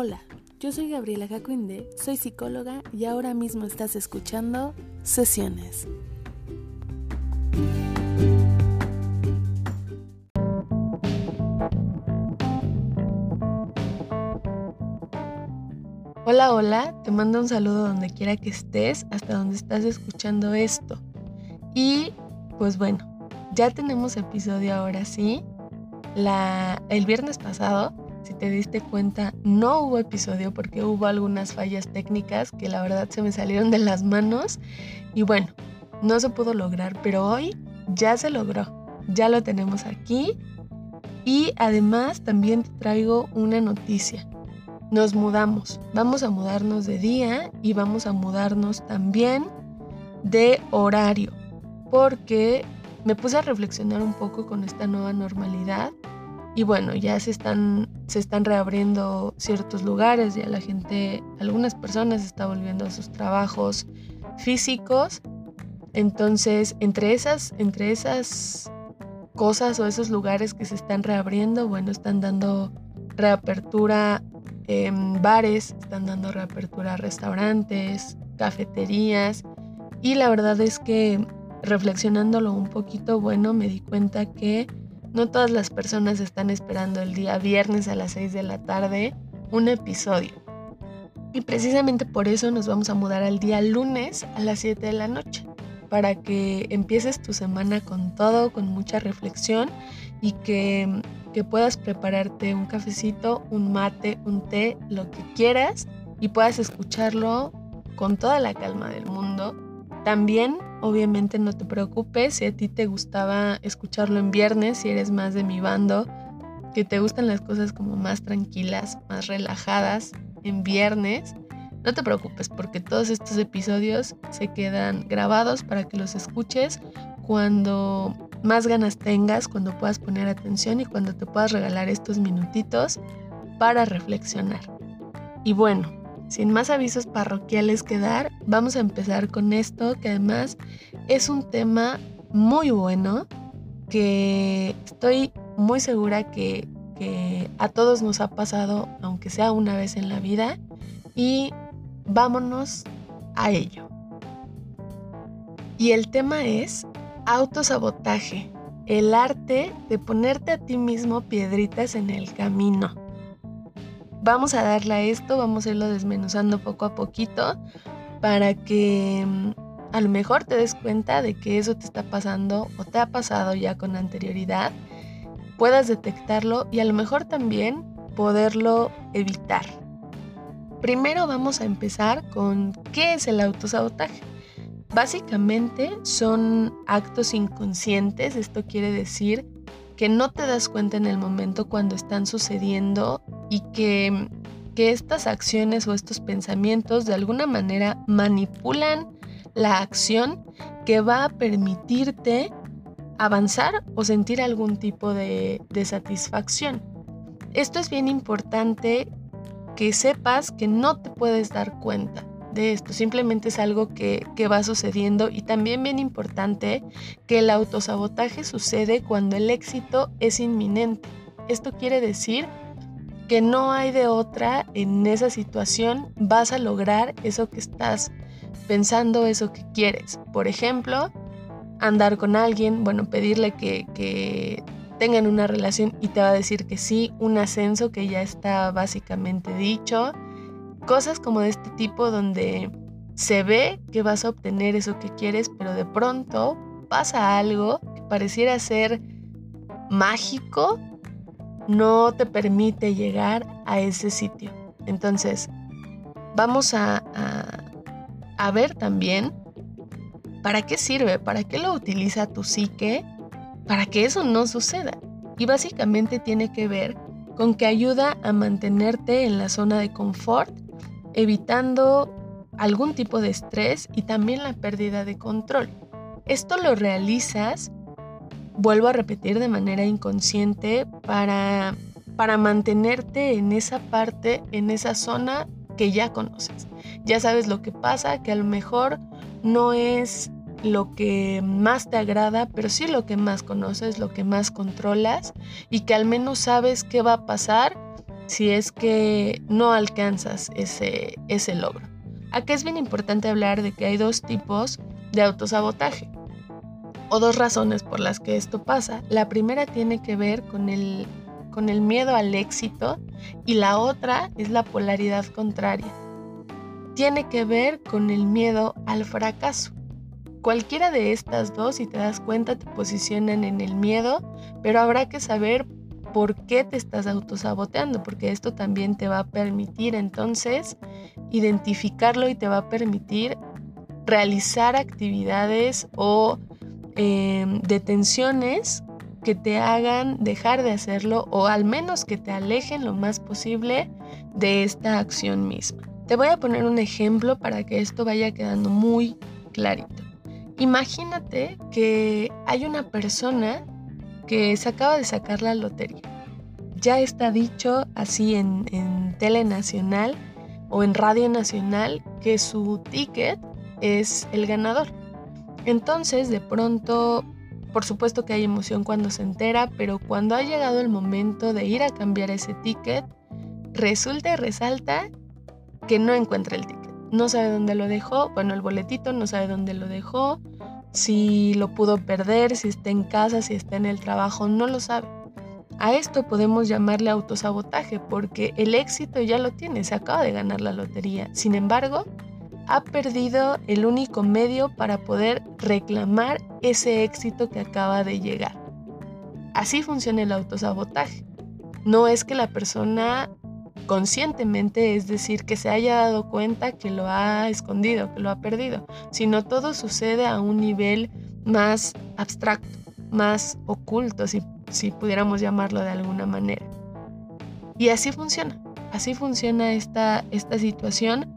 Hola, yo soy Gabriela Jacuinde, soy psicóloga y ahora mismo estás escuchando Sesiones. Hola, hola, te mando un saludo donde quiera que estés, hasta donde estás escuchando esto. Y pues bueno, ya tenemos episodio ahora sí. La, el viernes pasado si te diste cuenta, no hubo episodio porque hubo algunas fallas técnicas que la verdad se me salieron de las manos. Y bueno, no se pudo lograr, pero hoy ya se logró. Ya lo tenemos aquí. Y además también te traigo una noticia. Nos mudamos. Vamos a mudarnos de día y vamos a mudarnos también de horario. Porque me puse a reflexionar un poco con esta nueva normalidad y bueno, ya se están, se están reabriendo ciertos lugares, ya la gente, algunas personas están volviendo a sus trabajos físicos. Entonces, entre esas, entre esas cosas o esos lugares que se están reabriendo, bueno, están dando reapertura en bares, están dando reapertura a restaurantes, cafeterías. Y la verdad es que reflexionándolo un poquito, bueno, me di cuenta que no todas las personas están esperando el día viernes a las 6 de la tarde un episodio. Y precisamente por eso nos vamos a mudar al día lunes a las 7 de la noche, para que empieces tu semana con todo, con mucha reflexión y que, que puedas prepararte un cafecito, un mate, un té, lo que quieras y puedas escucharlo con toda la calma del mundo. También Obviamente no te preocupes si a ti te gustaba escucharlo en viernes, si eres más de mi bando, que te gustan las cosas como más tranquilas, más relajadas en viernes. No te preocupes porque todos estos episodios se quedan grabados para que los escuches cuando más ganas tengas, cuando puedas poner atención y cuando te puedas regalar estos minutitos para reflexionar. Y bueno, sin más avisos parroquiales que dar, vamos a empezar con esto, que además es un tema muy bueno, que estoy muy segura que, a todos nos ha pasado, aunque sea una vez en la vida, y vámonos a ello. Y el tema es autosabotaje, el arte de ponerte a ti mismo piedritas en el camino vamos a darle a esto, vamos a irlo desmenuzando poco a poquito para que mm, a lo mejor te des cuenta de que eso te está pasando o te ha pasado ya con anterioridad, puedas detectarlo y a lo mejor también poderlo evitar. Primero vamos a empezar con qué es el autosabotaje. Básicamente son actos inconscientes, esto quiere decir que no te das cuenta en el momento cuando están sucediendo y que, que estas acciones o estos pensamientos de alguna manera manipulan la acción que va a permitirte avanzar o sentir algún tipo de, de, satisfacción. Esto es bien importante que sepas que no te puedes dar cuenta de esto, simplemente es algo que, va sucediendo y también bien importante que el autosabotaje sucede cuando el éxito es inminente. Esto quiere decir que no hay de otra en esa situación, vas a lograr eso que estás pensando, eso que quieres. Por ejemplo, andar con alguien, bueno, pedirle que, que tengan una relación y te va a decir que sí, un ascenso que ya está básicamente dicho Cosas como de este tipo donde se ve que vas a obtener eso que quieres, pero de pronto pasa algo que pareciera ser mágico, no te permite llegar a ese sitio. Entonces, vamos a, a, ver también para qué sirve, para qué lo utiliza tu psique, para que eso no suceda. Y básicamente tiene que ver con que ayuda a mantenerte en la zona de confort evitando algún tipo de estrés y también la pérdida de control. Esto lo realizas, vuelvo a repetir, de manera inconsciente para, para mantenerte en esa parte, en esa zona que ya conoces. Ya sabes lo que pasa, que a lo mejor no es lo que más te agrada, pero sí lo que más conoces, lo que más controlas y que al menos sabes qué va a pasar si es que no alcanzas ese, ese logro. Aquí es bien importante hablar de que hay dos tipos de autosabotaje o dos razones por las que esto pasa. La primera tiene que ver con el, con el miedo al éxito y la otra es la polaridad contraria. Tiene que ver con el miedo al fracaso. Cualquiera de estas dos, si te das cuenta, te posicionan en el miedo, pero habrá que saber por qué te estás autosaboteando, porque esto también te va a permitir entonces identificarlo y te va a permitir realizar actividades o em, detenciones que te hagan dejar de hacerlo o al menos que te alejen lo más posible de esta acción misma. Te voy a poner un ejemplo para que esto vaya quedando muy clarito. Imagínate que hay una persona que se acaba de sacar la lotería. Ya está dicho así en, en Tele Nacional o en Radio Nacional que su ticket es el ganador. Entonces, de pronto, por supuesto que hay emoción cuando se entera, pero cuando ha llegado el momento de ir a cambiar ese ticket, resulta y resalta que no encuentra el ticket. No sabe dónde lo dejó, bueno, el boletito no sabe dónde lo dejó, si lo pudo perder, si está en casa, si está en el trabajo, no lo sabe. A esto podemos llamarle autosabotaje porque el éxito ya lo tiene, se acaba de ganar la lotería. Sin embargo, ha perdido el único medio para poder reclamar ese éxito que acaba de llegar. Así funciona el autosabotaje. No es que la persona conscientemente, es decir, que se haya dado cuenta que lo ha escondido, que lo ha perdido, sino todo sucede a un nivel más abstracto, más oculto, si, si pudiéramos llamarlo de alguna manera. Y así funciona, así funciona esta, esta situación.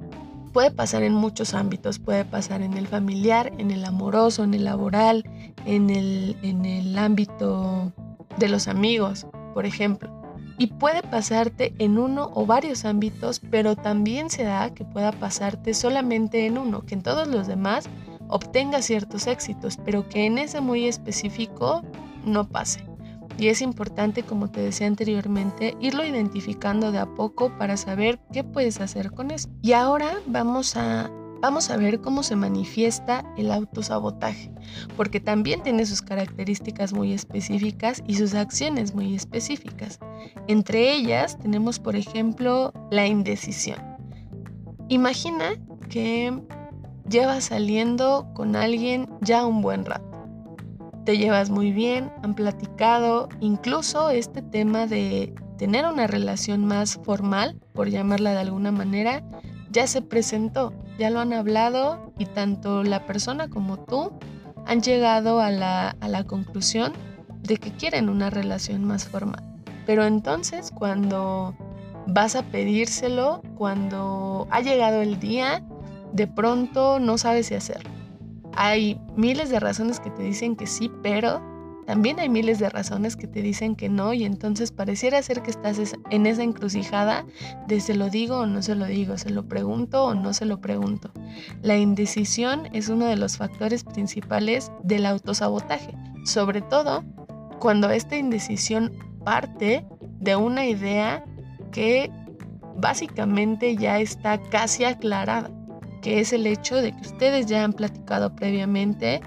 Puede pasar en muchos ámbitos, puede pasar en el familiar, en el amoroso, en el laboral, en el, en el ámbito de los amigos, por ejemplo y puede pasarte en uno o varios ámbitos, pero también se da que pueda pasarte solamente en uno, que en todos los demás obtenga ciertos éxitos, pero que en ese muy específico no pase. Y es importante, como te decía anteriormente, irlo identificando de a poco para saber qué puedes hacer con eso. Y ahora vamos a vamos a ver cómo se manifiesta el autosabotaje, porque también tiene sus características muy específicas y sus acciones muy específicas. Entre ellas tenemos, por ejemplo, la indecisión. Imagina que llevas saliendo con alguien ya un buen rato. Te llevas muy bien, han platicado, incluso este tema de tener una relación más formal, por llamarla de alguna manera, ya se presentó, ya lo han hablado y tanto la persona como tú han llegado a la, a la conclusión de que quieren una relación más formal. Pero entonces cuando vas a pedírselo, cuando ha llegado el día, de pronto no sabes si hacerlo. Hay miles de razones que te dicen que sí, pero también hay miles de razones que te dicen que no y entonces pareciera ser que estás en esa encrucijada de se lo digo o no se lo digo, se lo pregunto o no se lo pregunto. La indecisión es uno de los factores principales del autosabotaje, sobre todo cuando esta indecisión parte de una idea que básicamente ya está casi aclarada, que es el hecho de que ustedes ya han platicado previamente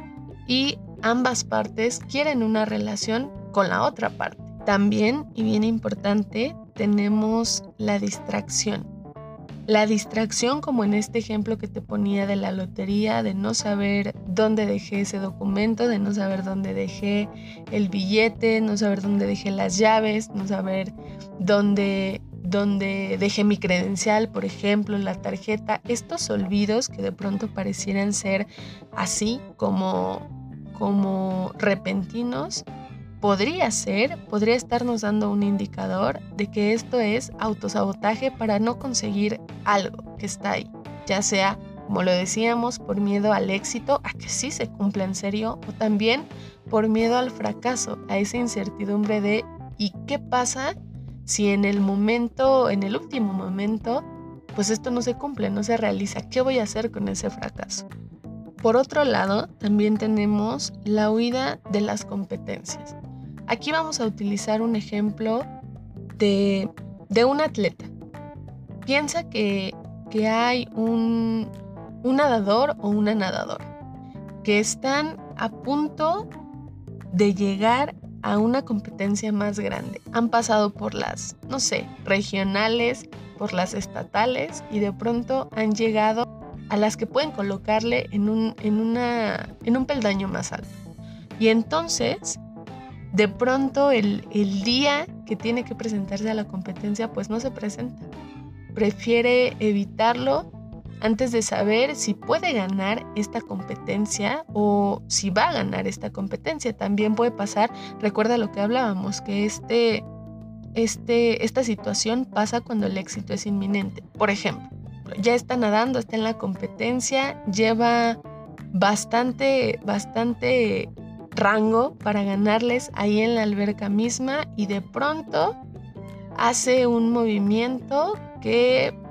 y ambas partes quieren una relación con la otra parte. También, y bien importante, tenemos la distracción. La distracción, como en este ejemplo que te ponía de la lotería, de no saber dónde dejé ese documento, de no saber dónde dejé el billete, no saber dónde dejé las llaves, no saber dónde, dónde dejé mi credencial, por ejemplo, la tarjeta. Estos olvidos que de pronto parecieran ser así como como repentinos, podría ser, podría estarnos dando un indicador de que esto es autosabotaje para no conseguir algo que está ahí, ya sea, como lo decíamos, por miedo al éxito, a que sí se cumpla en serio, o también por miedo al fracaso, a esa incertidumbre de ¿y qué pasa si en el momento, en el último momento, pues esto no se cumple, no se realiza? ¿Qué voy a hacer con ese fracaso? Por otro lado, también tenemos la huida de las competencias. Aquí vamos a utilizar un ejemplo de de un atleta. Piensa que, que hay un, un nadador o una nadadora que están a punto de llegar a una competencia más grande. Han pasado por las, no sé, regionales, por las estatales y de pronto han llegado a las que pueden colocarle en un, en una, en un peldaño más alto. Y entonces, de pronto el, el día que tiene que presentarse a la competencia, pues no se presenta. Prefiere evitarlo antes de saber si puede ganar esta competencia o si va a ganar esta competencia. También puede pasar, recuerda lo que hablábamos, que este, este, esta situación pasa cuando el éxito es inminente. Por ejemplo, ya está nadando, está en la competencia, lleva bastante, bastante rango para ganarles ahí en la alberca misma y de pronto hace un movimiento que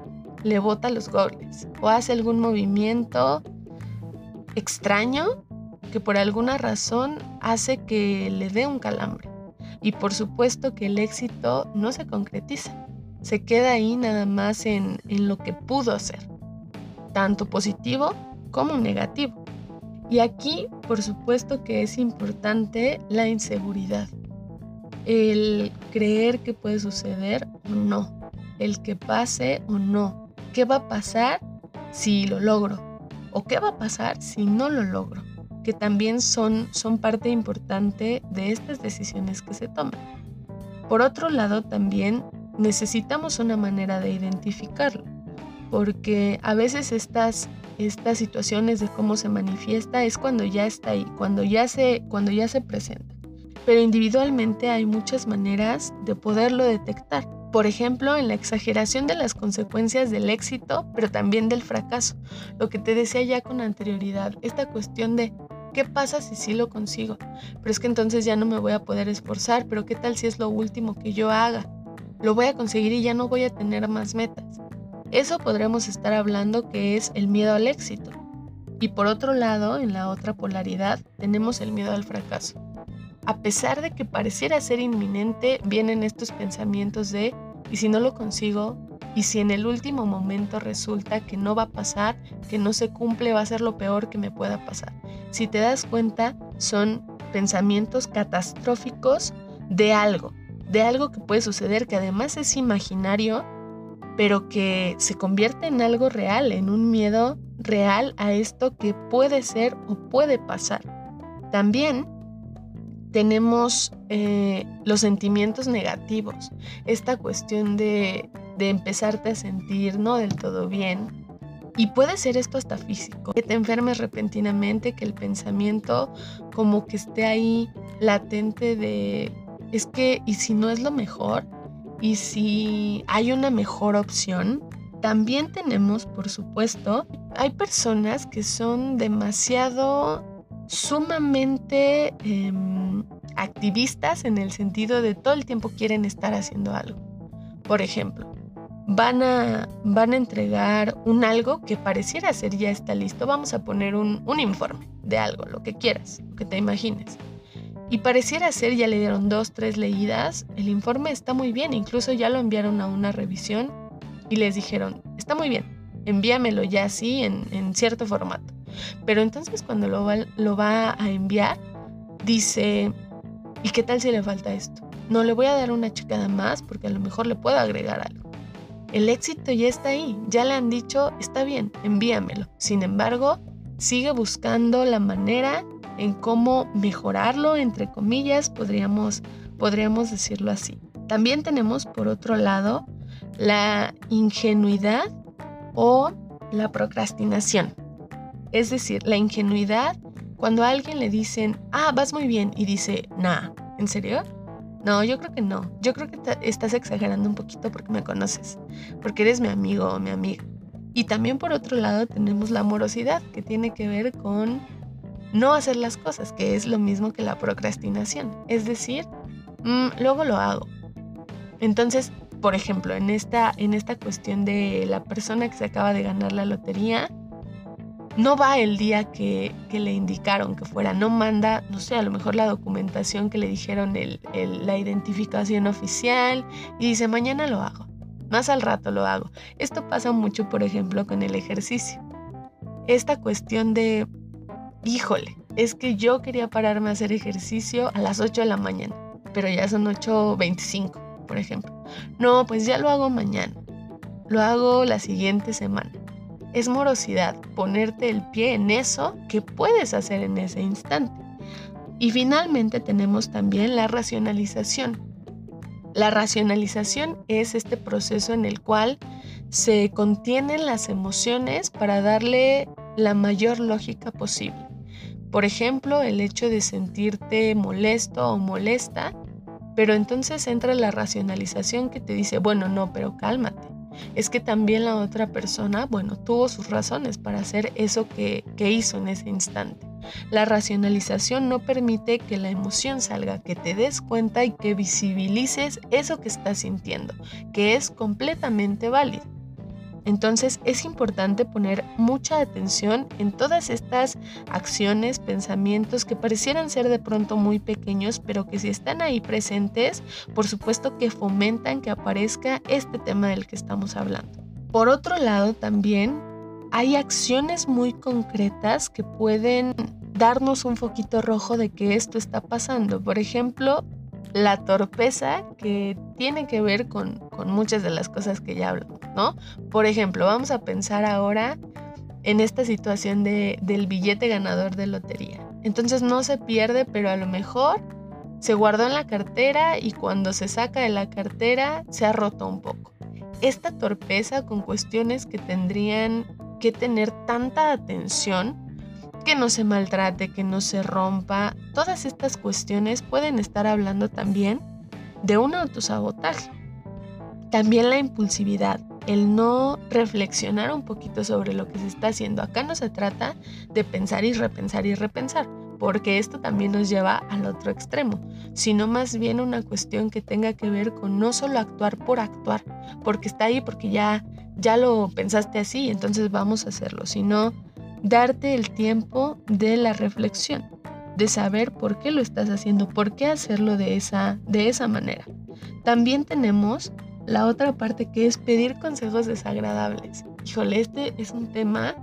le bota los goles o hace algún movimiento extraño que por alguna razón hace que le dé un calambre. Y por supuesto que el éxito no se concretiza, se queda ahí nada más en, en lo que pudo ser, tanto positivo como negativo. Y aquí, por supuesto que es importante la inseguridad, el creer que puede suceder o no, el que pase o no, ¿Qué va a pasar si lo logro? ¿O qué va a pasar si no lo logro? Que también son, son parte importante de estas decisiones que se toman. Por otro lado, también necesitamos una manera de identificarlo, porque a veces estas, estas situaciones de cómo se manifiesta es cuando ya está ahí, cuando ya se, cuando ya se presenta. Pero individualmente hay muchas maneras de poderlo detectar por ejemplo, en la exageración de las consecuencias del éxito, pero también del fracaso. Lo que te decía ya con anterioridad, esta cuestión de ¿qué pasa si sí lo consigo? Pero es que entonces ya no me voy a poder esforzar, pero ¿qué tal si es lo último que yo haga? Lo voy a conseguir y ya no voy a tener más metas. Eso podremos estar hablando que es el miedo al éxito. Y por otro lado, en la otra polaridad, tenemos el miedo al fracaso a pesar de que pareciera ser inminente, vienen estos pensamientos de, ¿y si no lo consigo? ¿Y si en el último momento resulta que no va a pasar, que no se cumple, va a ser lo peor que me pueda pasar? Si te das cuenta, son pensamientos catastróficos de algo, de algo que puede suceder, que además es imaginario, pero que se convierte en algo real, en un miedo real a esto que puede ser o puede pasar. También tenemos eh, los sentimientos negativos, esta cuestión de, de empezarte a sentir no del todo bien. Y puede ser esto hasta físico, que te enfermes repentinamente, que el pensamiento como que esté ahí latente de, es que, ¿y si no es lo mejor? ¿Y si hay una mejor opción? También tenemos, por supuesto, hay personas que son demasiado sumamente em, activistas en el sentido de todo el tiempo quieren estar haciendo algo. Por ejemplo, van a, van a entregar un algo que pareciera ser ya está listo. Vamos a poner un, un informe de algo, lo que quieras, lo que te imagines. Y pareciera ser, ya le dieron dos, tres leídas, el informe está muy bien, incluso ya lo enviaron a una revisión y les dijeron, está muy bien, envíamelo ya así en, en cierto formato. Pero entonces cuando lo va, a enviar, dice, ¿y qué tal si le falta esto? No le voy a dar una checada más porque a lo mejor le puedo agregar algo. El éxito ya está ahí, ya le han dicho, está bien, envíamelo. Sin embargo, sigue buscando la manera en cómo mejorarlo, entre comillas, podríamos, podríamos decirlo así. También tenemos, por otro lado, la ingenuidad o la procrastinación. Es decir, la ingenuidad cuando a alguien le dicen, ah, vas muy bien, y dice, nah, ¿en serio? No, yo creo que no. Yo creo que estás exagerando un poquito porque me conoces, porque eres mi amigo o mi amiga. Y también por otro lado tenemos la amorosidad, que tiene que ver con no hacer las cosas, que es lo mismo que la procrastinación. Es decir, mm, luego lo hago. Entonces, por ejemplo, en esta, en esta cuestión de la persona que se acaba de ganar la lotería, no va el día que, le indicaron que fuera, no manda, no sé, a lo mejor la documentación que le dijeron, la identificación oficial, y dice, mañana lo hago, más al rato lo hago. Esto pasa mucho, por ejemplo, con el ejercicio. Esta cuestión de, híjole, es que yo quería pararme a hacer ejercicio a las 8 de la mañana, pero ya son 8.25, por ejemplo. No, pues ya lo hago mañana, lo hago la siguiente semana es morosidad, ponerte el pie en eso que puedes hacer en ese instante. Y finalmente tenemos también la racionalización. La racionalización es este proceso en el cual se contienen las emociones para darle la mayor lógica posible. Por ejemplo, el hecho de sentirte molesto o molesta, pero entonces entra la racionalización que te dice, bueno, no, pero cálmate es que también la otra persona, bueno, tuvo sus razones para hacer eso que, que hizo en ese instante. La racionalización no permite que la emoción salga, que te des cuenta y que visibilices eso que estás sintiendo, que es completamente válido. Entonces es importante poner mucha atención en todas estas acciones, pensamientos que parecieran ser de pronto muy pequeños, pero que si están ahí presentes, por supuesto que fomentan que aparezca este tema del que estamos hablando. Por otro lado, también hay acciones muy concretas que pueden darnos un foquito rojo de que esto está pasando. Por ejemplo, la torpeza que tiene que ver con, muchas de las cosas que ya hablo, ¿no? Por ejemplo, vamos a pensar ahora en esta situación de, del billete ganador de lotería. Entonces no se pierde, pero a lo mejor se guardó en la cartera y cuando se saca de la cartera se ha roto un poco. Esta torpeza con cuestiones que tendrían que tener tanta atención que no se maltrate, que no se rompa. Todas estas cuestiones pueden estar hablando también de un autosabotaje. También la impulsividad, el no reflexionar un poquito sobre lo que se está haciendo. Acá no se trata de pensar y repensar y repensar, porque esto también nos lleva al otro extremo, sino más bien una cuestión que tenga que ver con no solo actuar por actuar, porque está ahí, porque ya, ya lo pensaste así, entonces vamos a hacerlo, sino darte el tiempo de la reflexión, de saber por qué lo estás haciendo, por qué hacerlo de esa, de esa manera. También tenemos la otra parte que es pedir consejos desagradables. Híjole, este es un tema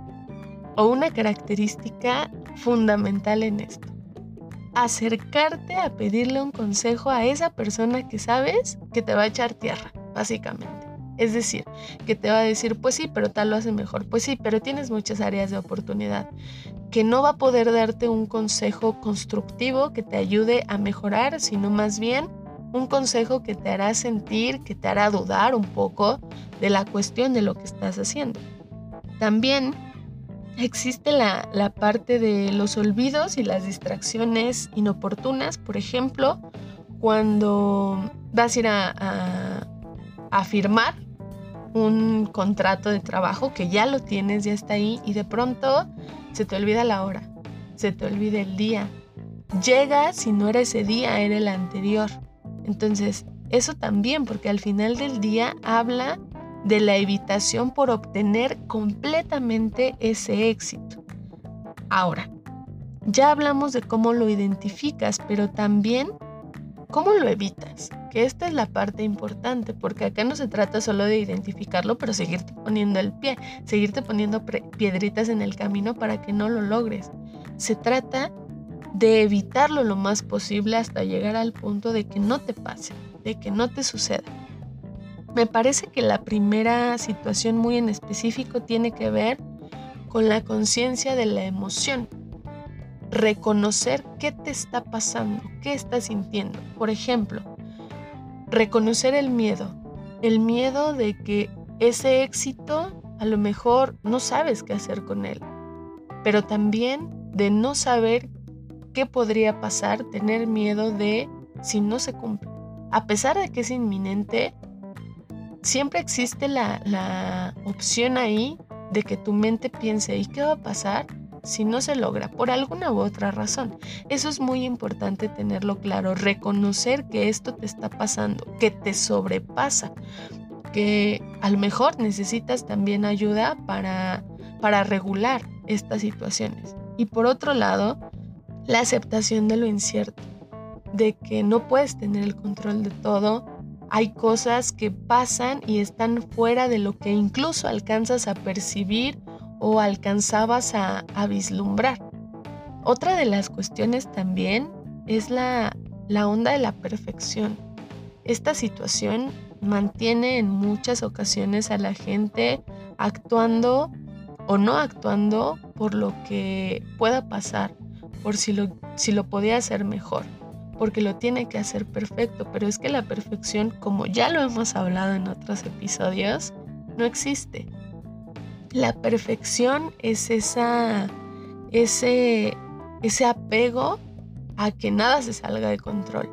o una característica fundamental en esto. Acercarte a pedirle un consejo a esa persona que sabes que te va a echar tierra, básicamente. Es decir, que te va a decir, pues sí, pero tal lo hace mejor, pues sí, pero tienes muchas áreas de oportunidad, que no va a poder darte un consejo constructivo que te ayude a mejorar, sino más bien un consejo que te hará sentir, que te hará dudar un poco de la cuestión de lo que estás haciendo. También existe la, parte de los olvidos y las distracciones inoportunas, por ejemplo, cuando vas a ir a, a firmar un contrato de trabajo que ya lo tienes, ya está ahí y de pronto se te olvida la hora, se te olvida el día. Llega si no era ese día, era el anterior. Entonces, eso también, porque al final del día habla de la evitación por obtener completamente ese éxito. Ahora, ya hablamos de cómo lo identificas, pero también cómo lo evitas que esta es la parte importante, porque acá no se trata solo de identificarlo, pero seguirte poniendo el pie, seguirte poniendo piedritas en el camino para que no lo logres. Se trata de evitarlo lo más posible hasta llegar al punto de que no te pase, de que no te suceda. Me parece que la primera situación muy en específico tiene que ver con la conciencia de la emoción. Reconocer qué te está pasando, qué estás sintiendo. Por ejemplo, reconocer el miedo, el miedo de que ese éxito a lo mejor no sabes qué hacer con él, pero también de no saber qué podría pasar, tener miedo de si no se cumple. A pesar de que es inminente, siempre existe la, la opción ahí de que tu mente piense, ¿y qué va a pasar? Si no se logra por alguna u otra razón. Eso es muy importante tenerlo claro, reconocer que esto te está pasando, que te sobrepasa, que a lo mejor necesitas también ayuda para, para regular estas situaciones. Y por otro lado, la aceptación de lo incierto, de que no puedes tener el control de todo, hay cosas que pasan y están fuera de lo que incluso alcanzas a percibir o alcanzabas a, vislumbrar. Otra de las cuestiones también es la, onda de la perfección. Esta situación mantiene en muchas ocasiones a la gente actuando o no actuando por lo que pueda pasar, por si lo podía hacer mejor, porque lo tiene que hacer perfecto, pero es que la perfección, como ya lo hemos hablado en otros episodios, no existe. La perfección es esa, ese, ese apego a que nada se salga de control,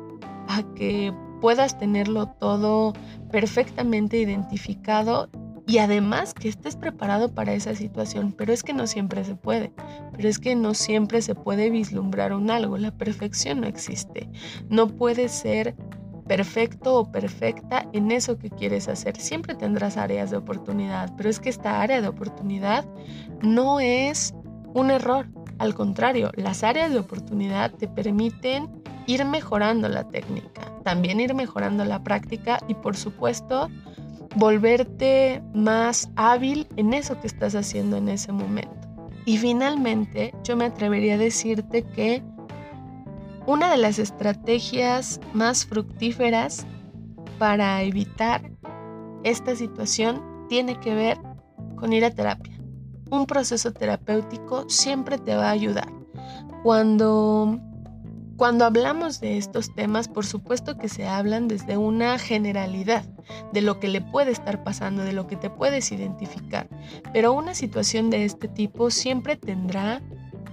a que puedas tenerlo todo perfectamente identificado y además que estés preparado para esa situación, pero es que no siempre se puede, pero es que no siempre se puede vislumbrar un algo, la perfección no existe, no puede ser perfecto o perfecta en eso que quieres hacer. Siempre tendrás áreas de oportunidad, pero es que esta área de oportunidad no es un error. Al contrario, las áreas de oportunidad te permiten ir mejorando la técnica, también ir mejorando la práctica y por supuesto volverte más hábil en eso que estás haciendo en ese momento. Y finalmente, yo me atrevería a decirte que una de las estrategias más fructíferas para evitar esta situación tiene que ver con ir a terapia. Un proceso terapéutico siempre te va a ayudar. Cuando, cuando hablamos de estos temas, por supuesto que se hablan desde una generalidad de lo que le puede estar pasando, de lo que te puedes identificar. Pero una situación de este tipo siempre tendrá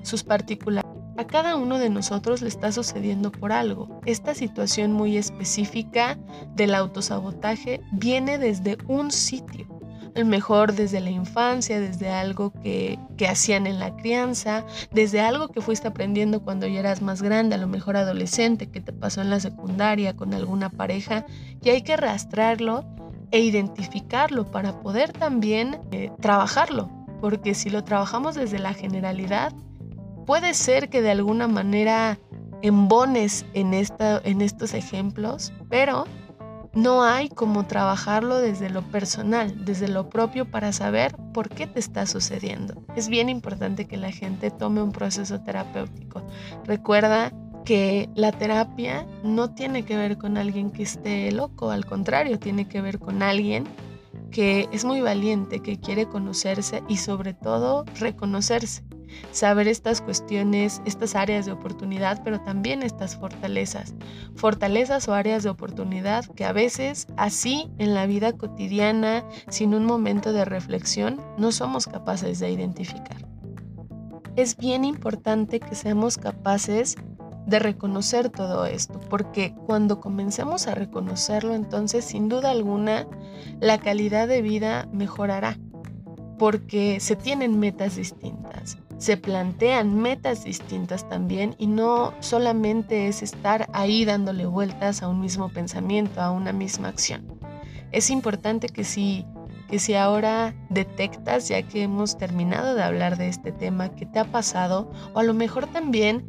sus particularidades a cada uno de nosotros le está sucediendo por algo. Esta situación muy específica del autosabotaje viene desde un sitio. A lo mejor desde la infancia, desde algo que, que hacían en la crianza, desde algo que fuiste aprendiendo cuando ya eras más grande, a lo mejor adolescente, que te pasó en la secundaria con alguna pareja, y hay que rastrearlo e identificarlo para poder también eh, trabajarlo, porque si lo trabajamos desde la generalidad, Puede ser que de alguna manera embones en, esta, en estos ejemplos, pero no hay como trabajarlo desde lo personal, desde lo propio para saber por qué te está sucediendo. Es bien importante que la gente tome un proceso terapéutico. Recuerda que la terapia no tiene que ver con alguien que esté loco, al contrario, tiene que ver con alguien que es muy valiente, que quiere conocerse y sobre todo reconocerse saber estas cuestiones, estas áreas de oportunidad, pero también estas fortalezas. Fortalezas o áreas de oportunidad que a veces así en la vida cotidiana, sin un momento de reflexión, no somos capaces de identificar. Es bien importante que seamos capaces de reconocer todo esto, porque cuando comencemos a reconocerlo, entonces sin duda alguna la calidad de vida mejorará, porque se tienen metas distintas se plantean metas distintas también y no solamente es estar ahí dándole vueltas a un mismo pensamiento, a una misma acción. Es importante que si, que si ahora detectas, ya que hemos terminado de hablar de este tema, que te ha pasado, o a lo mejor también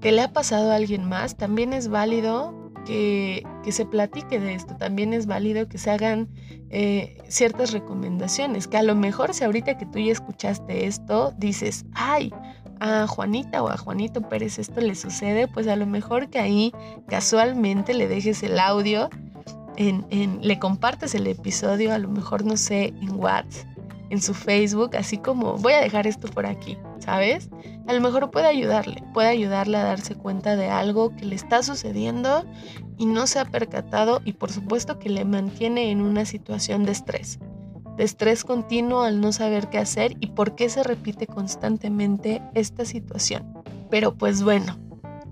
que le ha pasado a alguien más, también es válido que, se platique de esto. También es válido que se hagan eh, ciertas recomendaciones, que a lo mejor si ahorita que tú ya escuchaste esto, dices, ay, a Juanita o a Juanito Pérez esto le sucede, pues a lo mejor que ahí casualmente le dejes el audio, en, le compartes el episodio, a lo mejor no sé, en WhatsApp, en su Facebook, así como voy a dejar esto por aquí, ¿sabes? A lo mejor puede ayudarle, puede ayudarle a darse cuenta de algo que le está sucediendo y no se ha percatado y por supuesto que le mantiene en una situación de estrés, de estrés continuo al no saber qué hacer y por qué se repite constantemente esta situación. Pero pues bueno,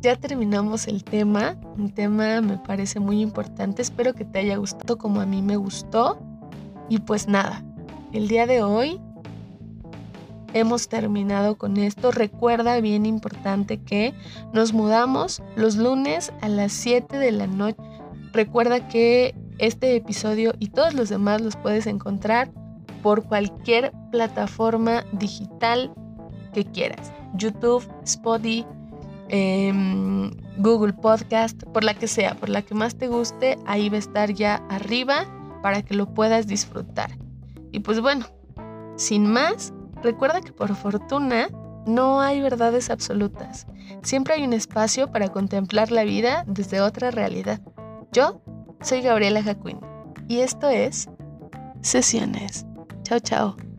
ya terminamos el tema, un tema me parece muy importante, espero que te haya gustado como a mí me gustó y pues nada, el día de hoy hemos terminado con esto. Recuerda, bien importante, que nos mudamos los lunes a las 7 de la noche. Recuerda que este episodio y todos los demás los puedes encontrar por cualquier plataforma digital que quieras. YouTube, Spotify, em, Google Podcast, por la que sea, por la que más te guste, ahí va a estar ya arriba para que lo puedas disfrutar. Y pues bueno, sin más, recuerda que por fortuna no hay verdades absolutas. Siempre hay un espacio para contemplar la vida desde otra realidad. Yo soy Gabriela Jacuín y esto es Sesiones. Chao, chao.